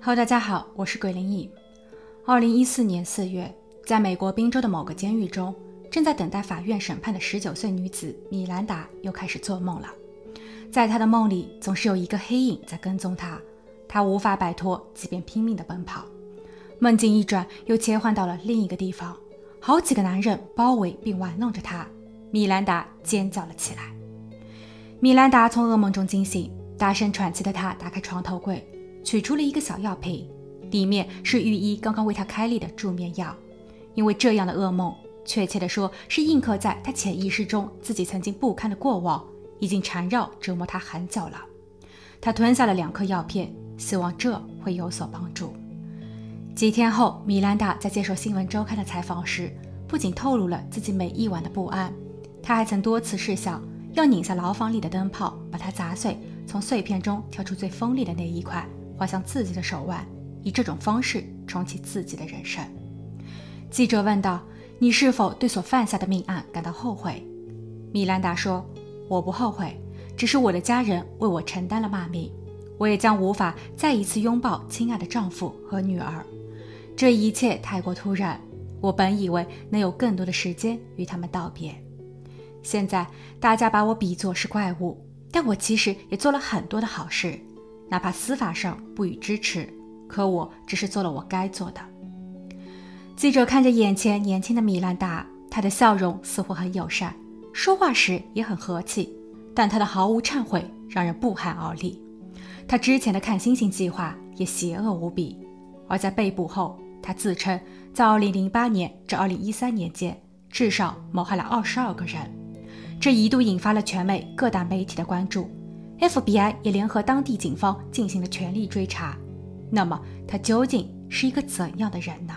好大家好，我是鬼灵异。二零一四年四月，在美国宾州的某个监狱中，正在等待法院审判的十九岁女子米兰达又开始做梦了。在她的梦里，总是有一个黑影在跟踪她，她无法摆脱，即便拼命的奔跑。梦境一转，又切换到了另一个地方，好几个男人包围并玩弄着她。米兰达尖叫了起来。米兰达从噩梦中惊醒，大声喘气的她打开床头柜。取出了一个小药瓶，里面是御医刚刚为他开立的助眠药。因为这样的噩梦，确切地说是印刻在他潜意识中自己曾经不堪的过往，已经缠绕折磨他很久了。他吞下了两颗药片，希望这会有所帮助。几天后，米兰达在接受《新闻周刊》的采访时，不仅透露了自己每一晚的不安，他还曾多次试想要拧下牢房里的灯泡，把它砸碎，从碎片中挑出最锋利的那一块。滑向自己的手腕，以这种方式重启自己的人生。记者问道：“你是否对所犯下的命案感到后悔？”米兰达说：“我不后悔，只是我的家人为我承担了骂名，我也将无法再一次拥抱亲爱的丈夫和女儿。这一切太过突然，我本以为能有更多的时间与他们道别。现在大家把我比作是怪物，但我其实也做了很多的好事。”哪怕司法上不予支持，可我只是做了我该做的。记者看着眼前年轻的米兰达，她的笑容似乎很友善，说话时也很和气，但她的毫无忏悔让人不寒而栗。她之前的看星星计划也邪恶无比，而在被捕后，她自称在2008年至2013年间至少谋害了22个人，这一度引发了全美各大媒体的关注。FBI 也联合当地警方进行了全力追查。那么，他究竟是一个怎样的人呢？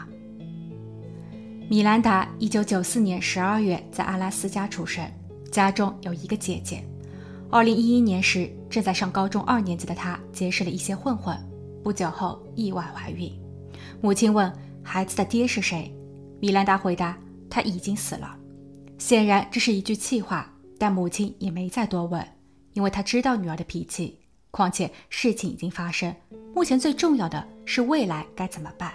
米兰达1994年12月在阿拉斯加出生，家中有一个姐姐。2011年时，正在上高中二年级的她结识了一些混混，不久后意外怀孕。母亲问孩子的爹是谁，米兰达回答他已经死了。显然这是一句气话，但母亲也没再多问。因为他知道女儿的脾气，况且事情已经发生，目前最重要的是未来该怎么办。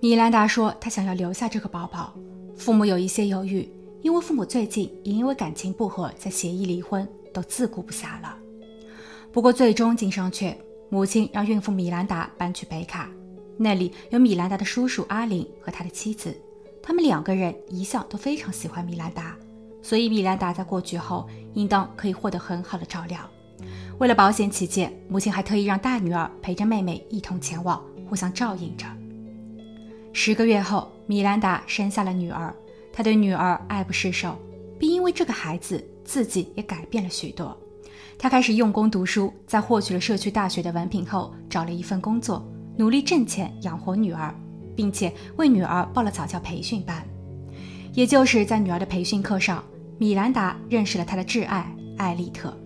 米兰达说，她想要留下这个宝宝。父母有一些犹豫，因为父母最近也因为感情不和在协议离婚，都自顾不暇了。不过最终经商却，母亲让孕妇米兰达搬去北卡，那里有米兰达的叔叔阿林和他的妻子，他们两个人一向都非常喜欢米兰达。所以，米兰达在过去后，应当可以获得很好的照料。为了保险起见，母亲还特意让大女儿陪着妹妹一同前往，互相照应着。十个月后，米兰达生下了女儿，她对女儿爱不释手，并因为这个孩子，自己也改变了许多。她开始用功读书，在获取了社区大学的文凭后，找了一份工作，努力挣钱养活女儿，并且为女儿报了早教培训班。也就是在女儿的培训课上。米兰达认识了他的挚爱艾丽特。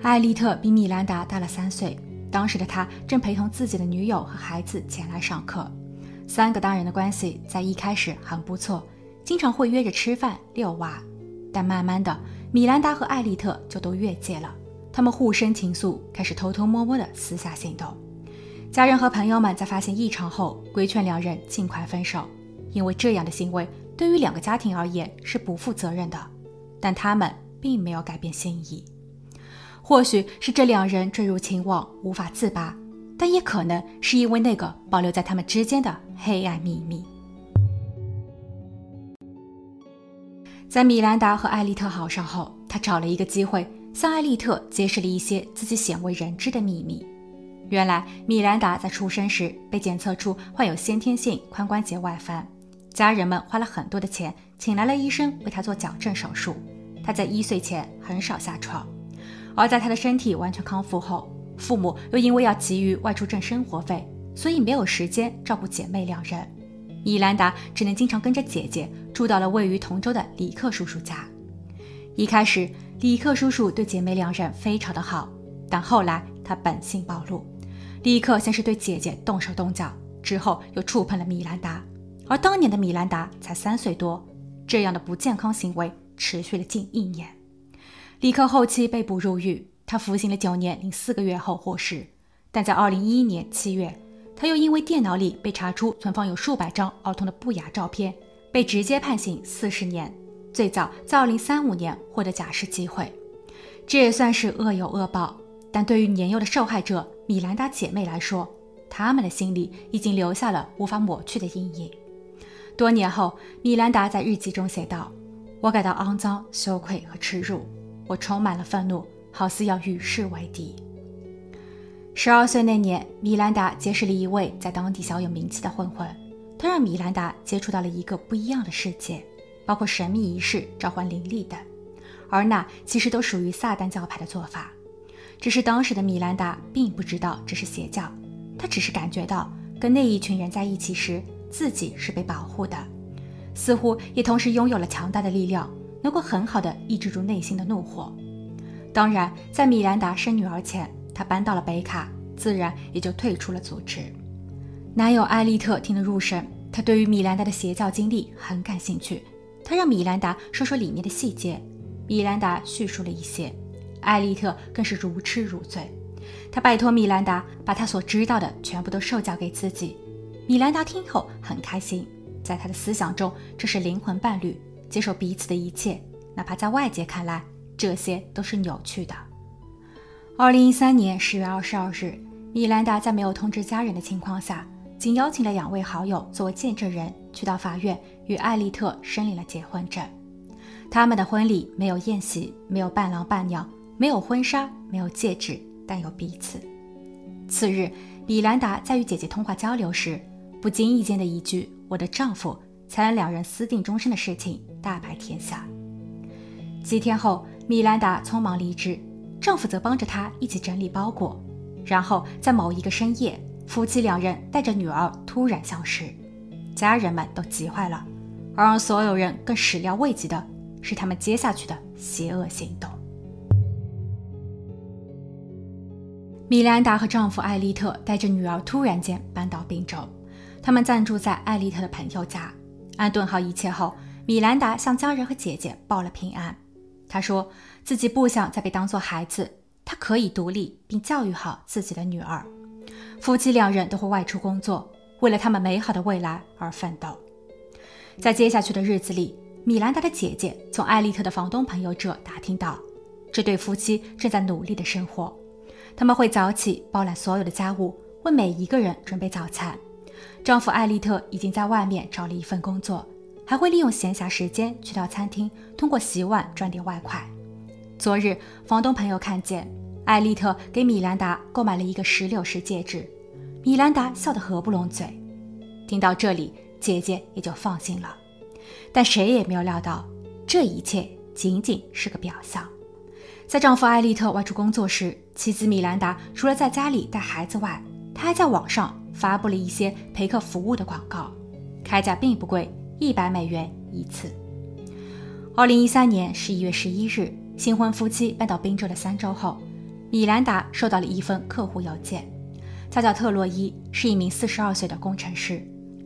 艾丽特比米兰达大了三岁，当时的他正陪同自己的女友和孩子前来上课。三个大人的关系在一开始很不错，经常会约着吃饭、遛娃。但慢慢的，米兰达和艾丽特就都越界了，他们互生情愫，开始偷偷摸摸的私下行动。家人和朋友们在发现异常后，规劝两人尽快分手，因为这样的行为对于两个家庭而言是不负责任的。但他们并没有改变心意，或许是这两人坠入情网无法自拔，但也可能是因为那个保留在他们之间的黑暗秘密。在米兰达和艾丽特好上后，他找了一个机会向艾丽特揭示了一些自己鲜为人知的秘密。原来，米兰达在出生时被检测出患有先天性髋关节外翻，家人们花了很多的钱请来了医生为他做矫正手术。他在一岁前很少下床，而在他的身体完全康复后，父母又因为要急于外出挣生活费，所以没有时间照顾姐妹两人。米兰达只能经常跟着姐姐住到了位于同州的里克叔叔家。一开始，里克叔叔对姐妹两人非常的好，但后来他本性暴露。里克先是对姐姐动手动脚，之后又触碰了米兰达，而当年的米兰达才三岁多，这样的不健康行为。持续了近一年，李克后期被捕入狱，他服刑了九年零四个月后获释。但在二零一一年七月，他又因为电脑里被查出存放有数百张儿童的不雅照片，被直接判刑四十年。最早在二零三五年获得假释机会，这也算是恶有恶报。但对于年幼的受害者米兰达姐妹来说，他们的心里已经留下了无法抹去的阴影。多年后，米兰达在日记中写道：“我感到肮脏、羞愧和耻辱，我充满了愤怒，好似要与世为敌。”十二岁那年，米兰达结识了一位在当地小有名气的混混，他让米兰达接触到了一个不一样的世界，包括神秘仪式、召唤灵力等，而那其实都属于撒旦教派的做法。只是当时的米兰达并不知道这是邪教，他只是感觉到跟那一群人在一起时，自己是被保护的，似乎也同时拥有了强大的力量，能够很好的抑制住内心的怒火。当然，在米兰达生女儿前，她搬到了北卡，自然也就退出了组织。男友艾利特听得入神，他对于米兰达的邪教经历很感兴趣，他让米兰达说说里面的细节，米兰达叙述了一些。艾利特更是如痴如醉，他拜托米兰达把他所知道的全部都授教给自己。米兰达听后很开心，在他的思想中，这是灵魂伴侣，接受彼此的一切，哪怕在外界看来这些都是扭曲的。二零一三年十月二十二日，米兰达在没有通知家人的情况下，仅邀请了两位好友作为见证人，去到法院与艾丽特申领了结婚证。他们的婚礼没有宴席，没有伴郎伴娘。没有婚纱，没有戒指，但有彼此。次日，米兰达在与姐姐通话交流时，不经意间的一句“我的丈夫”，才让两人私定终身的事情大白天下。几天后，米兰达匆忙离职，丈夫则帮着她一起整理包裹。然后在某一个深夜，夫妻两人带着女儿突然消失，家人们都急坏了，而让所有人更始料未及的是他们接下去的邪恶行动。米兰达和丈夫艾利特带着女儿突然间搬到滨州，他们暂住在艾丽特的朋友家。安顿好一切后，米兰达向家人和姐姐报了平安。她说自己不想再被当作孩子，她可以独立并教育好自己的女儿。夫妻两人都会外出工作，为了他们美好的未来而奋斗。在接下去的日子里，米兰达的姐姐从艾丽特的房东朋友这打听到，这对夫妻正在努力的生活。他们会早起包揽所有的家务，为每一个人准备早餐。丈夫艾利特已经在外面找了一份工作，还会利用闲暇时间去到餐厅，通过洗碗赚点外快。昨日，房东朋友看见艾利特给米兰达购买了一个石榴石戒指，米兰达笑得合不拢嘴。听到这里，姐姐也就放心了。但谁也没有料到，这一切仅仅是个表象。在丈夫艾利特外出工作时，妻子米兰达除了在家里带孩子外，她还在网上发布了一些陪客服务的广告，开价并不贵，一百美元一次。二零一三年十一月十一日，新婚夫妻搬到宾州的三周后，米兰达收到了一封客户邮件，他叫特洛伊，是一名四十二岁的工程师。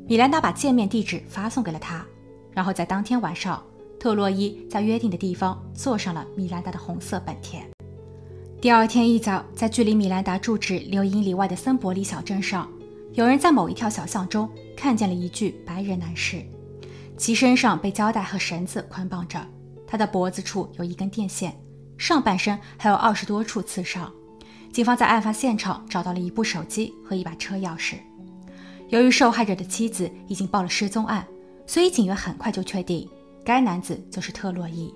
米兰达把见面地址发送给了他，然后在当天晚上。特洛伊在约定的地方坐上了米兰达的红色本田。第二天一早，在距离米兰达住址六英里外的森伯里小镇上，有人在某一条小巷中看见了一具白人男士，其身上被胶带和绳子捆绑着，他的脖子处有一根电线，上半身还有二十多处刺伤。警方在案发现场找到了一部手机和一把车钥匙。由于受害者的妻子已经报了失踪案，所以警员很快就确定。该男子就是特洛伊，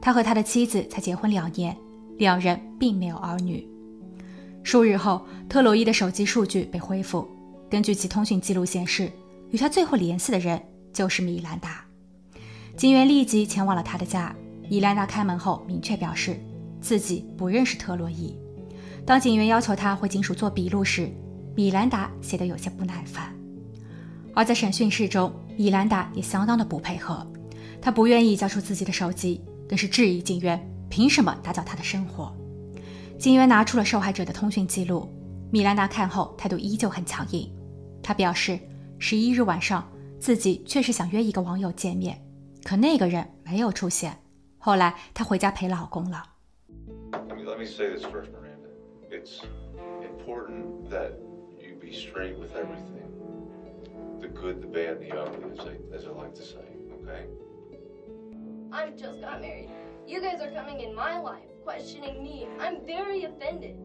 他和他的妻子才结婚两年，两人并没有儿女。数日后，特洛伊的手机数据被恢复，根据其通讯记录显示，与他最后联系的人就是米兰达。警员立即前往了他的家，米兰达开门后明确表示自己不认识特洛伊。当警员要求他回警署做笔录时，米兰达显得有些不耐烦。而在审讯室中，米兰达也相当的不配合。他不愿意交出自己的手机，更是质疑警员凭什么打搅他的生活。警员拿出了受害者的通讯记录，米兰达看后态度依旧很强硬。他表示，十一日晚上自己确实想约一个网友见面，可那个人没有出现。后来她回家陪老公了。Let me say this first, Miranda. It's important that you be be straight with everything. The good, the bad, the ugly, as I, as I like to say, okay? I just got married. You guys are coming in my life, questioning me. I'm very offended.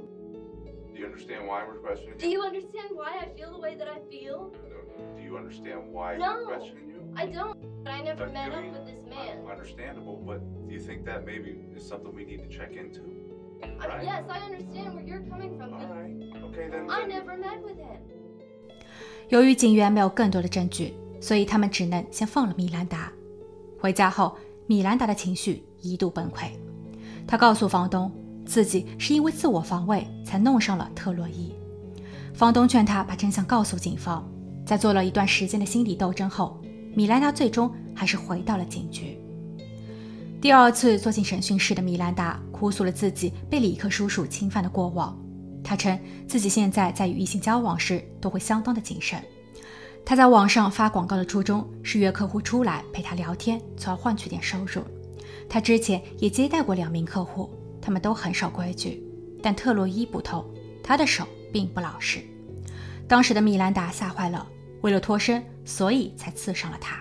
Do you understand why we're questioning Do you understand why I feel the way that I feel? No. Do you understand why No. we're questioning you? I don't, but I never But met do up you? with this man. Understandable, but do you think that maybe is something we need to check into? I- right. yes, I understand where you're coming from, All but right. Okay, then. I then- never met with him. 由于警员没有更多的证据，所以他们只能先放了米兰达。回家后，米兰达的情绪一度崩溃。他告诉房东， 自己是因为自我防卫才弄上了特洛伊。房东劝他把真相告诉警方。在做了一段时间的心理斗争后，米兰达最终还是回到了警局。第二次坐进审讯室的米兰达哭诉了自己被里克叔叔侵犯的过往。他称自己现在在与异性交往时都会相当的谨慎。他在网上发广告的初衷是约客户出来陪他聊天，从而换取点收入。他之前也接待过两名客户，他们都很守规矩，但特洛伊不同，他的手并不老实。当时的米兰达吓坏了，为了脱身，所以才刺伤了他。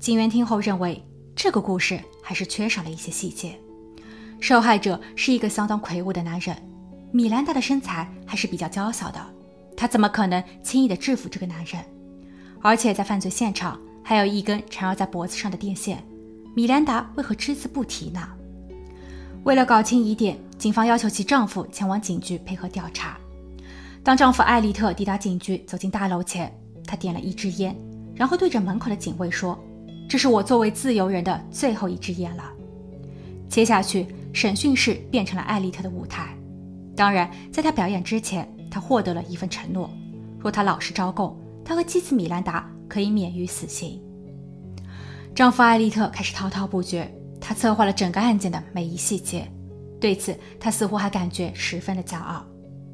警员听后认为，这个故事还是缺少了一些细节。受害者是一个相当魁梧的男人，米兰达的身材还是比较娇小的，他怎么可能轻易的制服这个男人？而且在犯罪现场还有一根缠绕在脖子上的电线，米兰达为何只字不提呢？为了搞清疑点，警方要求其丈夫前往警局配合调查。当丈夫艾利特抵达警局，走进大楼前，他点了一支烟，然后对着门口的警卫说：“这是我作为自由人的最后一支烟了。”接下去，审讯室变成了艾利特的舞台。当然，在他表演之前，他获得了一份承诺：若他老实招供，他和妻子米兰达可以免于死刑。丈夫艾利特开始滔滔不绝，他策划了整个案件的每一细节。对此，他似乎还感觉十分的骄傲。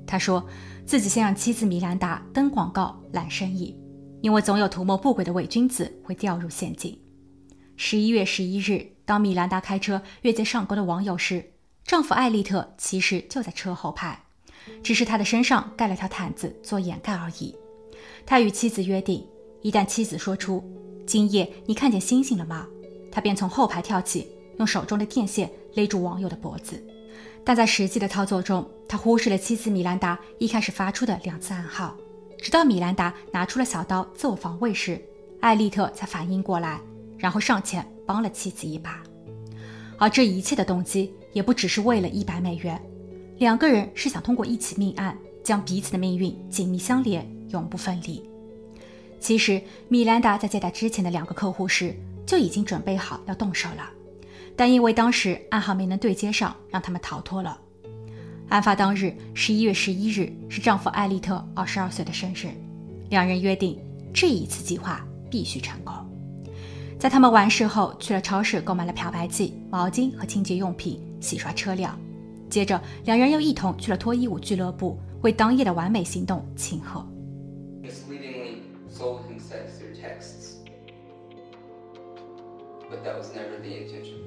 他说自己先让妻子米兰达登广告揽生意，因为总有图谋不轨的伪君子会掉入陷阱。十一月十一日，当米兰达开车越界上钩的网友时，丈夫艾利特其实就在车后排，只是他的身上盖了条毯子做掩盖而已。他与妻子约定，一旦妻子说出“今夜你看见星星了吗”，他便从后排跳起，用手中的电线勒住网友的脖子。但在实际的操作中，他忽视了妻子米兰达一开始发出的两次暗号，直到米兰达拿出了小刀自我防卫时，艾利特才反应过来，然后上前帮了妻子一把。而这一切的动机也不只是为了一百美元，两个人是想通过一起命案，将彼此的命运紧密相连，永不分离。其实，米兰达在接待之前的两个客户时就已经准备好要动手了。但因为当时暗号没能对接上，让他们逃脱了。案发当日，十一月十一日是丈夫艾利特二十二岁的生日，两人约定这一次计划必须成功。在他们完事后，去了超市购买了漂白剂、毛巾和清洁用品，洗刷车辆。接着，两人又一同去了脱衣舞俱乐部，为当夜的完美行动庆贺。But that was never the intention.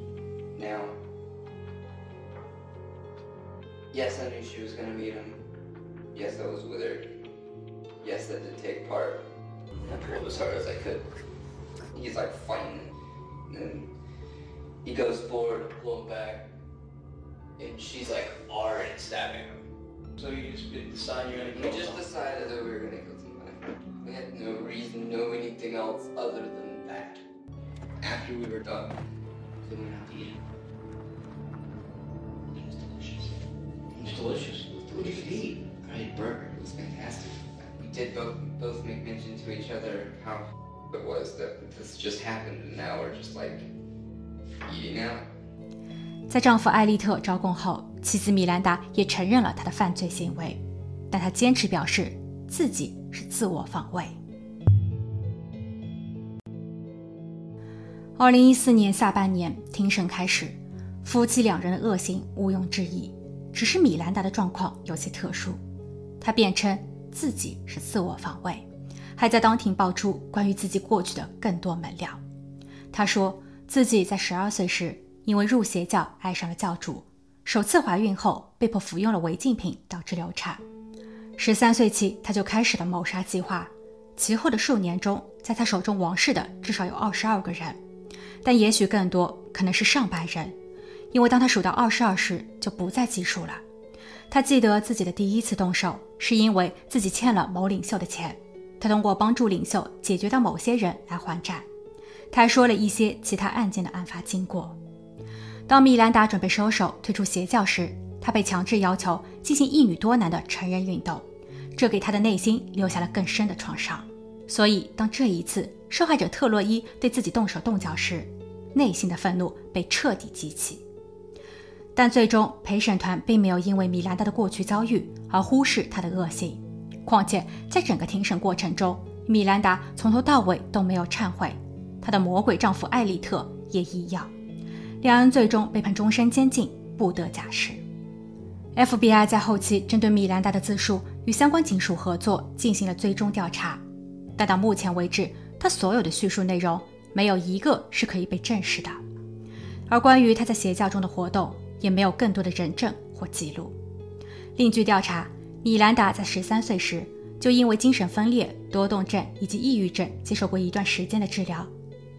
Yes, I knew she was gonna meet him. Yes, I was with her. Yes, I did take part. I pulled as hard as I could. He's like fighting, and he goes forward to pull him back, and she's like already stabbing him. So you just decide you're gonna We just someone. decided that we were gonna kill somebody. We had no reason, no anything else other than that. After we were done, we went out to eat. Did both both make mention to each other how it was that this just happened, and now we're just like eating out. 在丈夫艾利特招供后，妻子米兰达也承认了他的犯罪行为，但她坚持表示自己是自我防卫。二零一四年下半年，庭审开始，夫妻两人的恶行毋庸置疑，只是米兰达的状况有些特殊，她辩称自己是自我防卫，还在当庭爆出关于自己过去的更多门料。他说自己在十二岁时。因为入邪教爱上了教主，首次怀孕后被迫服用了违禁品，导致流产。十三岁起，他就开始了谋杀计划。其后的数年中，在他手中亡世的至少有二十二个人，但也许更多，可能是上百人。因为当他数到二十二时，就不再计数了。他记得自己的第一次动手，是因为自己欠了某领袖的钱，他通过帮助领袖解决掉某些人来还债。他还说了一些其他案件的案发经过。当米兰达准备收手退出邪教时，他被强制要求进行一女多男的成人运动。这给他的内心留下了更深的创伤，所以当这一次受害者特洛伊对自己动手动脚时，内心的愤怒被彻底激起。但最终陪审团并没有因为米兰达的过去遭遇而忽视他的恶行，况且在整个庭审过程中，米兰达从头到尾都没有忏悔，她的魔鬼丈夫艾利特也一样，两人最终被判终身监禁，不得假释。FBI 在后期针对米兰达的自述与相关警署合作进行了追踪调查，但到目前为止，他所有的叙述内容没有一个是可以被证实的。而关于他在邪教中的活动，也没有更多的人证或记录。另据调查，米兰达在十三岁时就因为精神分裂、多动症以及抑郁症接受过一段时间的治疗，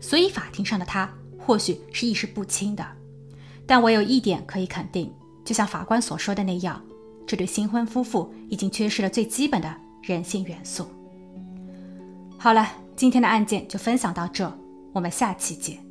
所以法庭上的他或许是意识不清的。但我有一点可以肯定。就像法官所说的那样，这对新婚夫妇已经缺失了最基本的人性元素。好了，今天的案件就分享到这，我们下期见。